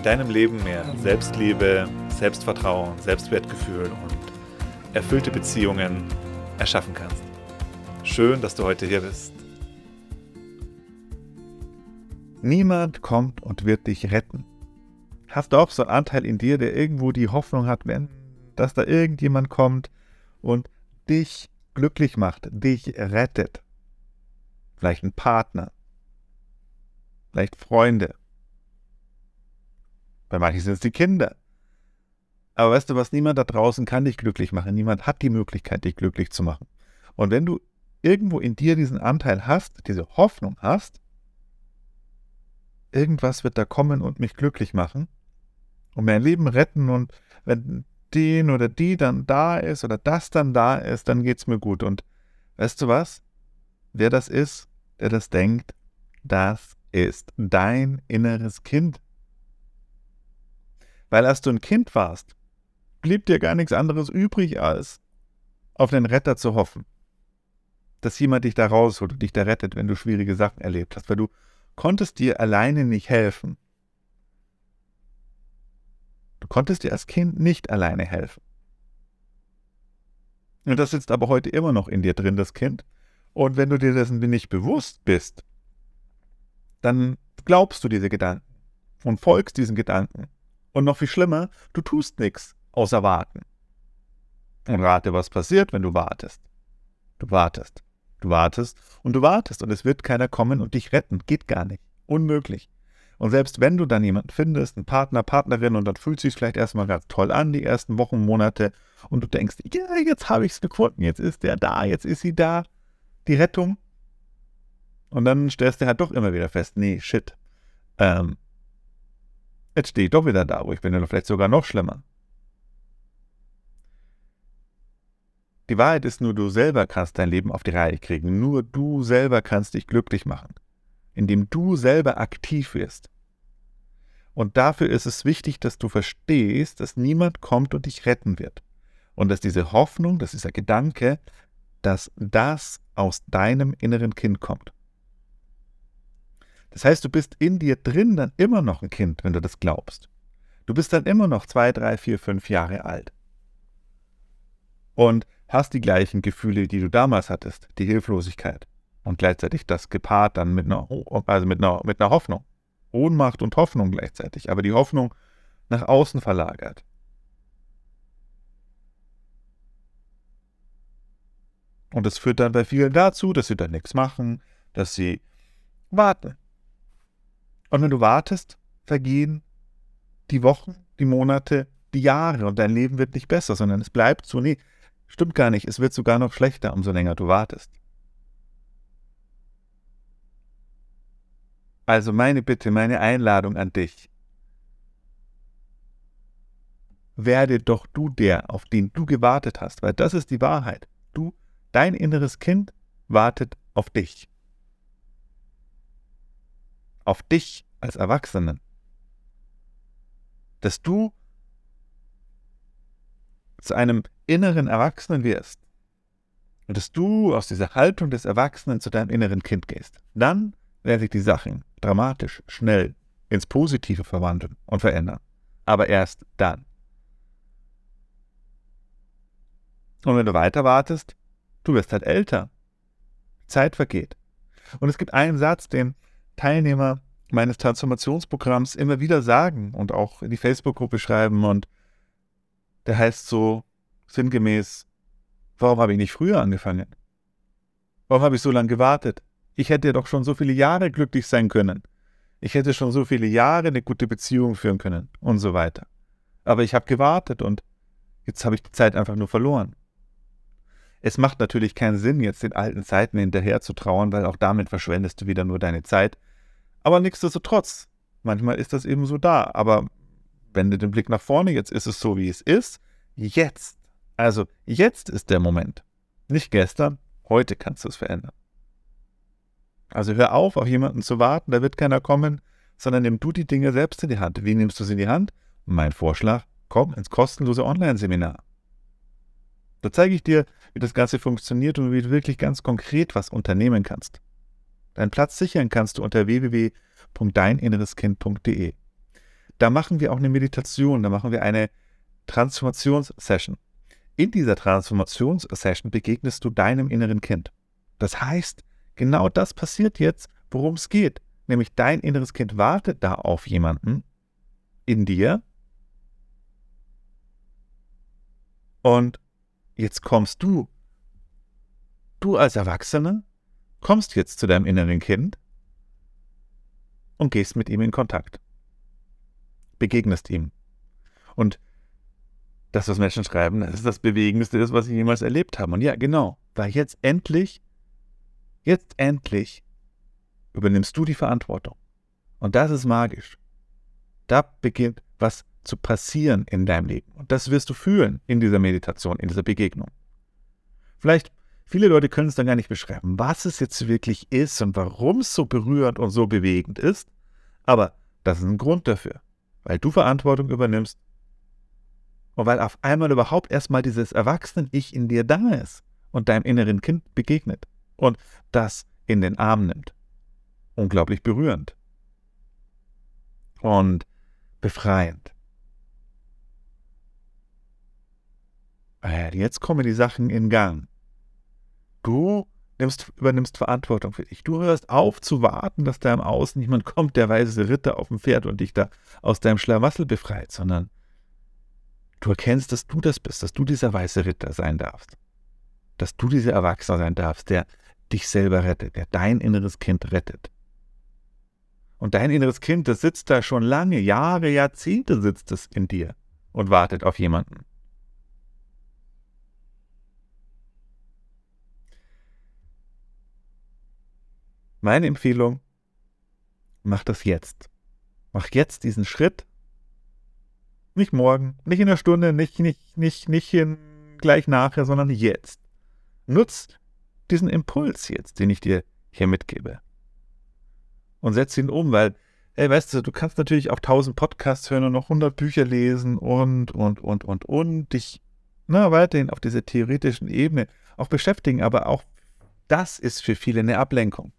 in deinem Leben mehr Selbstliebe, Selbstvertrauen, Selbstwertgefühl und erfüllte Beziehungen erschaffen kannst. Schön, dass du heute hier bist. Niemand kommt und wird dich retten. Hast du auch so einen Anteil in dir, der irgendwo die Hoffnung hat, wenn, dass da irgendjemand kommt und dich glücklich macht, dich rettet? Vielleicht ein Partner, vielleicht Freunde, bei manchen sind es die Kinder. Aber weißt du was, niemand da draußen kann dich glücklich machen. Niemand hat die Möglichkeit, dich glücklich zu machen. Und wenn du irgendwo in dir diesen Anteil hast, diese Hoffnung hast, irgendwas wird da kommen und mich glücklich machen und mein Leben retten und wenn den oder die dann da ist oder das dann da ist, dann geht es mir gut. Und weißt du was? Wer das ist, der das denkt, das ist dein inneres Kind. Weil als du ein Kind warst, blieb dir gar nichts anderes übrig, als auf den Retter zu hoffen. Dass jemand dich da rausholt und dich da rettet, wenn du schwierige Sachen erlebt hast, weil du konntest dir alleine nicht helfen. Du konntest dir als Kind nicht alleine helfen. Und das sitzt aber heute immer noch in dir drin, das Kind. Und wenn du dir dessen nicht bewusst bist, dann glaubst du diese Gedanken und folgst diesen Gedanken und noch viel schlimmer, du tust nichts außer warten. Und rate, was passiert, wenn du wartest. Du wartest. Du wartest und du wartest und es wird keiner kommen und dich retten. Geht gar nicht. Unmöglich. Und selbst wenn du dann jemanden findest, einen Partner, Partnerin, und dann fühlt sich vielleicht erstmal ganz toll an, die ersten Wochen, Monate, und du denkst, ja, jetzt habe ich es gefunden, jetzt ist der da, jetzt ist sie da, die Rettung. Und dann stellst du halt doch immer wieder fest, nee, shit, ähm, Jetzt stehe ich doch wieder da, wo ich bin, oder vielleicht sogar noch schlimmer. Die Wahrheit ist nur, du selber kannst dein Leben auf die Reihe kriegen. Nur du selber kannst dich glücklich machen, indem du selber aktiv wirst. Und dafür ist es wichtig, dass du verstehst, dass niemand kommt und dich retten wird. Und dass diese Hoffnung, dass dieser Gedanke, dass das aus deinem inneren Kind kommt. Das heißt, du bist in dir drin dann immer noch ein Kind, wenn du das glaubst. Du bist dann immer noch zwei, drei, vier, fünf Jahre alt. Und hast die gleichen Gefühle, die du damals hattest, die Hilflosigkeit. Und gleichzeitig das gepaart dann mit einer, also mit einer, mit einer Hoffnung. Ohnmacht und Hoffnung gleichzeitig, aber die Hoffnung nach außen verlagert. Und das führt dann bei vielen dazu, dass sie dann nichts machen, dass sie warten, und wenn du wartest, vergehen die Wochen, die Monate, die Jahre und dein Leben wird nicht besser, sondern es bleibt so. Nee, stimmt gar nicht. Es wird sogar noch schlechter, umso länger du wartest. Also meine Bitte, meine Einladung an dich. Werde doch du der, auf den du gewartet hast, weil das ist die Wahrheit. Du, dein inneres Kind wartet auf dich auf dich als Erwachsenen. Dass du zu einem inneren Erwachsenen wirst. Und dass du aus dieser Haltung des Erwachsenen zu deinem inneren Kind gehst. Dann werden sich die Sachen dramatisch, schnell ins Positive verwandeln und verändern. Aber erst dann. Und wenn du weiter wartest, du wirst halt älter. Zeit vergeht. Und es gibt einen Satz, den Teilnehmer meines Transformationsprogramms immer wieder sagen und auch in die Facebook-Gruppe schreiben und der heißt so sinngemäß, warum habe ich nicht früher angefangen? Warum habe ich so lange gewartet? Ich hätte doch schon so viele Jahre glücklich sein können. Ich hätte schon so viele Jahre eine gute Beziehung führen können und so weiter. Aber ich habe gewartet und jetzt habe ich die Zeit einfach nur verloren. Es macht natürlich keinen Sinn, jetzt den alten Zeiten hinterher zu trauern, weil auch damit verschwendest du wieder nur deine Zeit aber nichtsdestotrotz, manchmal ist das eben so da. Aber wende den Blick nach vorne, jetzt ist es so, wie es ist. Jetzt, also jetzt ist der Moment. Nicht gestern, heute kannst du es verändern. Also hör auf, auf jemanden zu warten, da wird keiner kommen, sondern nimm du die Dinge selbst in die Hand. Wie nimmst du sie in die Hand? Mein Vorschlag, komm ins kostenlose Online-Seminar. Da zeige ich dir, wie das Ganze funktioniert und wie du wirklich ganz konkret was unternehmen kannst. Deinen Platz sichern kannst du unter www.deininnereskind.de. Da machen wir auch eine Meditation, da machen wir eine Transformationssession. In dieser Transformationssession begegnest du deinem inneren Kind. Das heißt, genau das passiert jetzt, worum es geht. Nämlich dein inneres Kind wartet da auf jemanden in dir. Und jetzt kommst du. Du als Erwachsener kommst jetzt zu deinem inneren Kind und gehst mit ihm in Kontakt. Begegnest ihm. Und das, was Menschen schreiben, das ist das Bewegendste, das, was sie jemals erlebt haben. Und ja, genau, weil jetzt endlich, jetzt endlich übernimmst du die Verantwortung. Und das ist magisch. Da beginnt was zu passieren in deinem Leben. Und das wirst du fühlen in dieser Meditation, in dieser Begegnung. Vielleicht Viele Leute können es dann gar nicht beschreiben, was es jetzt wirklich ist und warum es so berührend und so bewegend ist. Aber das ist ein Grund dafür, weil du Verantwortung übernimmst und weil auf einmal überhaupt erstmal dieses Erwachsenen-Ich in dir da ist und deinem inneren Kind begegnet und das in den Arm nimmt. Unglaublich berührend und befreiend. Jetzt kommen die Sachen in Gang. Du nimmst, übernimmst Verantwortung für dich. Du hörst auf zu warten, dass da im Außen jemand kommt, der weiße Ritter auf dem Pferd und dich da aus deinem Schlamassel befreit, sondern du erkennst, dass du das bist, dass du dieser weiße Ritter sein darfst. Dass du dieser Erwachsene sein darfst, der dich selber rettet, der dein inneres Kind rettet. Und dein inneres Kind, das sitzt da schon lange, Jahre, Jahrzehnte sitzt es in dir und wartet auf jemanden. Meine Empfehlung, mach das jetzt. Mach jetzt diesen Schritt. Nicht morgen, nicht in einer Stunde, nicht, nicht, nicht, nicht in, gleich nachher, sondern jetzt. Nutz diesen Impuls jetzt, den ich dir hier mitgebe. Und setz ihn um, weil, ey, weißt du, du kannst natürlich auch tausend Podcasts hören und noch hundert Bücher lesen und, und, und, und, und dich na, weiterhin auf dieser theoretischen Ebene auch beschäftigen, aber auch das ist für viele eine Ablenkung.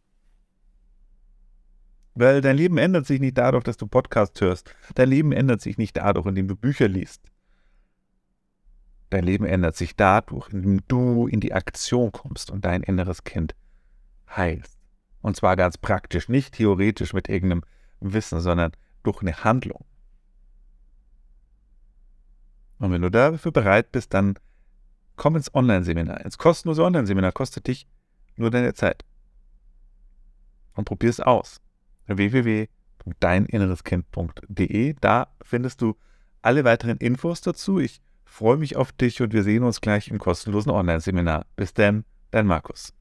Weil dein Leben ändert sich nicht dadurch, dass du Podcast hörst. Dein Leben ändert sich nicht dadurch, indem du Bücher liest. Dein Leben ändert sich dadurch, indem du in die Aktion kommst und dein inneres Kind heilst. Und zwar ganz praktisch, nicht theoretisch mit irgendeinem Wissen, sondern durch eine Handlung. Und wenn du dafür bereit bist, dann komm ins Online-Seminar. Ins kostenlose Online-Seminar kostet dich nur deine Zeit. Und probier es aus www.deininnereskind.de. Da findest du alle weiteren Infos dazu. Ich freue mich auf dich und wir sehen uns gleich im kostenlosen Online-Seminar. Bis dann, dein Markus.